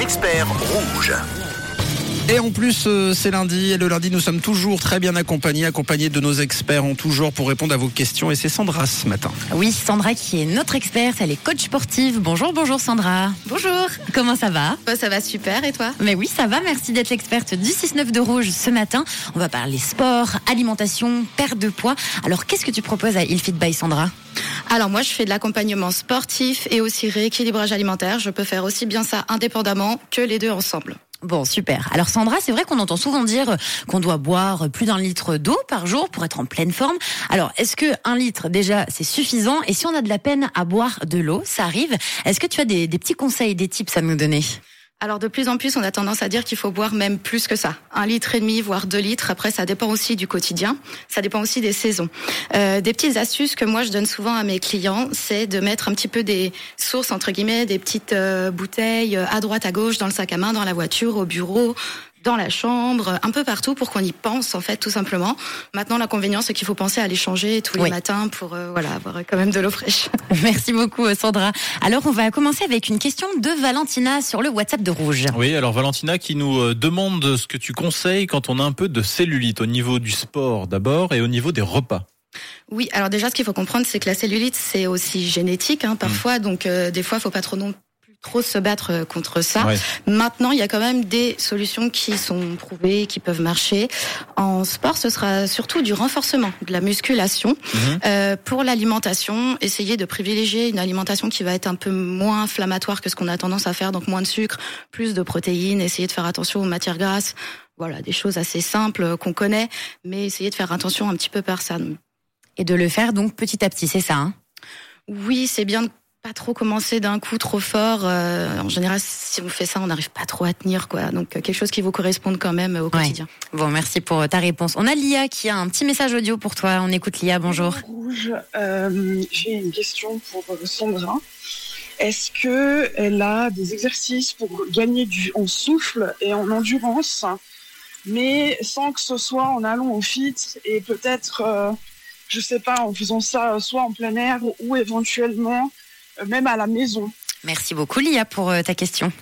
experts rouges. Et en plus, euh, c'est lundi. Et le lundi, nous sommes toujours très bien accompagnés, accompagnés de nos experts en tout genre pour répondre à vos questions. Et c'est Sandra ce matin. Oui, Sandra qui est notre experte, elle est coach sportive. Bonjour, bonjour Sandra. Bonjour. Comment ça va? Bah, ça va super et toi? Mais oui, ça va. Merci d'être l'experte du 6-9 de Rouge ce matin. On va parler sport, alimentation, perte de poids. Alors, qu'est-ce que tu proposes à Ilfit by Sandra? Alors moi je fais de l'accompagnement sportif et aussi rééquilibrage alimentaire. Je peux faire aussi bien ça indépendamment que les deux ensemble. Bon, super. Alors Sandra, c'est vrai qu'on entend souvent dire qu'on doit boire plus d'un litre d'eau par jour pour être en pleine forme. Alors, est-ce que un litre déjà c'est suffisant? Et si on a de la peine à boire de l'eau, ça arrive. Est-ce que tu as des, des petits conseils, des tips à nous donner? Alors de plus en plus on a tendance à dire qu'il faut boire même plus que ça. Un litre et demi, voire deux litres. Après ça dépend aussi du quotidien. Ça dépend aussi des saisons. Euh, des petites astuces que moi je donne souvent à mes clients, c'est de mettre un petit peu des sources entre guillemets, des petites euh, bouteilles euh, à droite, à gauche, dans le sac à main, dans la voiture, au bureau dans la chambre, un peu partout pour qu'on y pense en fait tout simplement. Maintenant l'inconvénient c'est qu'il faut penser à les changer tous les Oui. matins pour euh, voilà avoir quand même de l'eau fraîche. Merci beaucoup euh, Sandra. Alors, on va commencer avec une question de Valentina sur le WhatsApp de Rouge. Oui, alors Valentina qui nous euh, demande ce que tu conseilles quand on a un peu de cellulite au niveau du sport d'abord et au niveau des repas. Oui, alors déjà, ce qu'il faut comprendre, c'est que la cellulite, c'est aussi génétique, hein, parfois. Donc, euh, des fois, il faut pas trop non plus trop se battre euh, contre ça. Ouais. Maintenant, il y a quand même des solutions qui sont prouvées, qui peuvent marcher. En sport, ce sera surtout du renforcement, de la musculation. Mhm. Euh, pour l'alimentation, essayer de privilégier une alimentation qui va être un peu moins inflammatoire que ce qu'on a tendance à faire, donc moins de sucre, plus de protéines, essayer de faire attention aux matières grasses. Voilà, des choses assez simples euh, qu'on connaît, mais essayer de faire attention un petit peu par ça. Et de le faire donc petit à petit, c'est ça hein? Oui, c'est bien de pas trop commencer d'un coup trop fort. Euh, en général, si on fait ça, on n'arrive pas trop à tenir, quoi. Donc euh, quelque chose qui vous corresponde quand même euh, au Ouais. quotidien. Bon, merci pour ta réponse. On a Lia qui a un petit message audio pour toi. On écoute Lia, bonjour. Rouge, euh, j'ai une question pour Sandra. Est-ce que elle a des exercices pour gagner du, en souffle et en endurance, mais sans que ce soit en allant au fit et peut-être, euh, je sais pas, en faisant ça soit en plein air ou éventuellement même à la maison. Merci beaucoup Lia pour euh, ta question.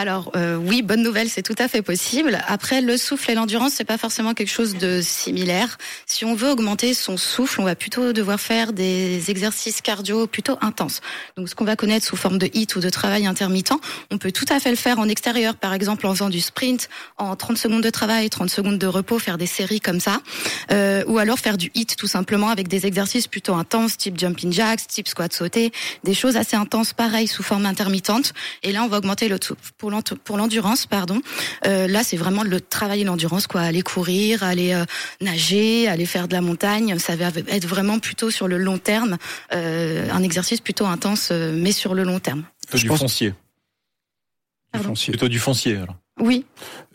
Alors euh, oui, bonne nouvelle, c'est tout à fait possible. Après, le souffle et l'endurance, c'est pas forcément quelque chose de similaire. Si on veut augmenter son souffle, on va plutôt devoir faire des exercices cardio plutôt intenses. Donc ce qu'on va connaître sous forme de hit ou de travail intermittent, on peut tout à fait le faire en extérieur, par exemple en faisant du sprint en 30 secondes de travail, 30 secondes de repos, faire des séries comme ça, Euh, ou alors faire du hit tout simplement avec des exercices plutôt intenses, type jumping jacks, type squat sauté, des choses assez intenses, pareil sous forme intermittente. Et là, on va augmenter le souffle. Pour l'endurance, pardon. Euh, là, c'est vraiment le travailler l'endurance, quoi. Aller courir, aller euh, nager, aller faire de la montagne. Ça va être vraiment plutôt sur le long terme, euh, un exercice plutôt intense, mais sur le long terme. Je du pense- foncier. Pardon. Foncier. Plutôt du foncier alors. Oui,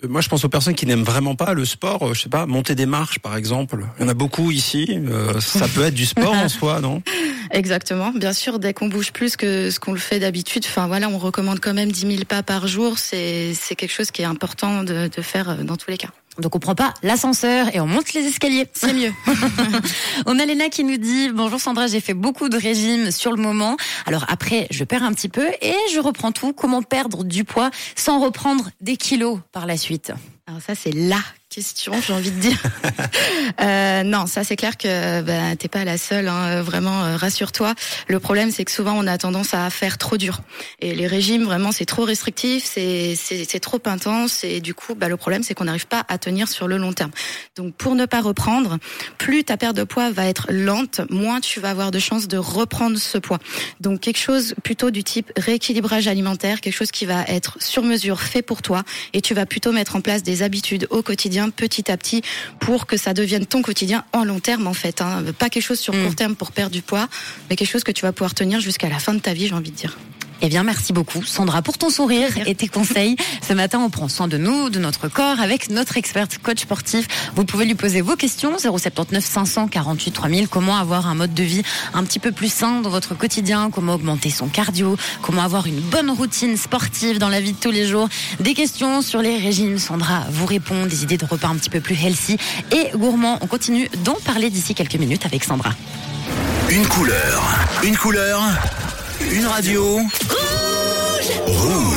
Euh, Moi, je pense aux personnes qui n'aiment vraiment pas le sport. euh, Je sais pas, monter des marches, par exemple. Il y en a beaucoup ici. euh, ça peut être du sport en soi, non? Exactement. Bien sûr, dès qu'on bouge plus que ce qu'on le fait d'habitude, enfin voilà, on recommande quand même 10 000 pas par jour. C'est quelque chose qui est important de, de faire dans tous les cas. Donc on prend pas l'ascenseur et on monte les escaliers, c'est mieux. on a Léna qui nous dit bonjour Sandra, j'ai fait beaucoup de régimes sur le moment. Alors après, je perds un petit peu et je reprends tout. Comment perdre du poids sans reprendre des kilos par la suite? Alors ça, c'est la question, j'ai envie de dire. euh, non, ça c'est clair que ben, t'es pas la seule. Hein, vraiment, euh, rassure-toi. Le problème, c'est que souvent on a tendance à faire trop dur. Et les régimes, vraiment, c'est trop restrictif, c'est c'est c'est trop intense. Et du coup, bah, le problème, c'est qu'on n'arrive pas à tenir sur le long terme. Donc, pour ne pas reprendre, plus ta perte de poids va être lente, moins tu vas avoir de chances de reprendre ce poids. Donc, quelque chose plutôt du type rééquilibrage alimentaire, quelque chose qui va être sur mesure, fait pour toi, et tu vas plutôt mettre en place des habitudes au quotidien, petit à petit, pour que ça devienne ton quotidien en long terme, en fait. Hein. Pas quelque chose sur Mm. court terme pour perdre du poids, mais quelque chose que tu vas pouvoir tenir jusqu'à la fin de ta vie, j'ai envie de dire. Eh bien, merci beaucoup, Sandra, pour ton sourire et tes conseils. Ce matin, on prend soin de nous, de notre corps, avec notre experte coach sportif. Vous pouvez lui poser vos questions, 079 548 3000. Comment avoir un mode de vie un petit peu plus sain dans votre quotidien? Comment augmenter son cardio? Comment avoir une bonne routine sportive dans la vie de tous les jours? Des questions sur les régimes. Sandra vous répond, des idées de repas un petit peu plus healthy et gourmand. On continue d'en parler d'ici quelques minutes avec Sandra. Une couleur, une couleur, une radio. Rouge.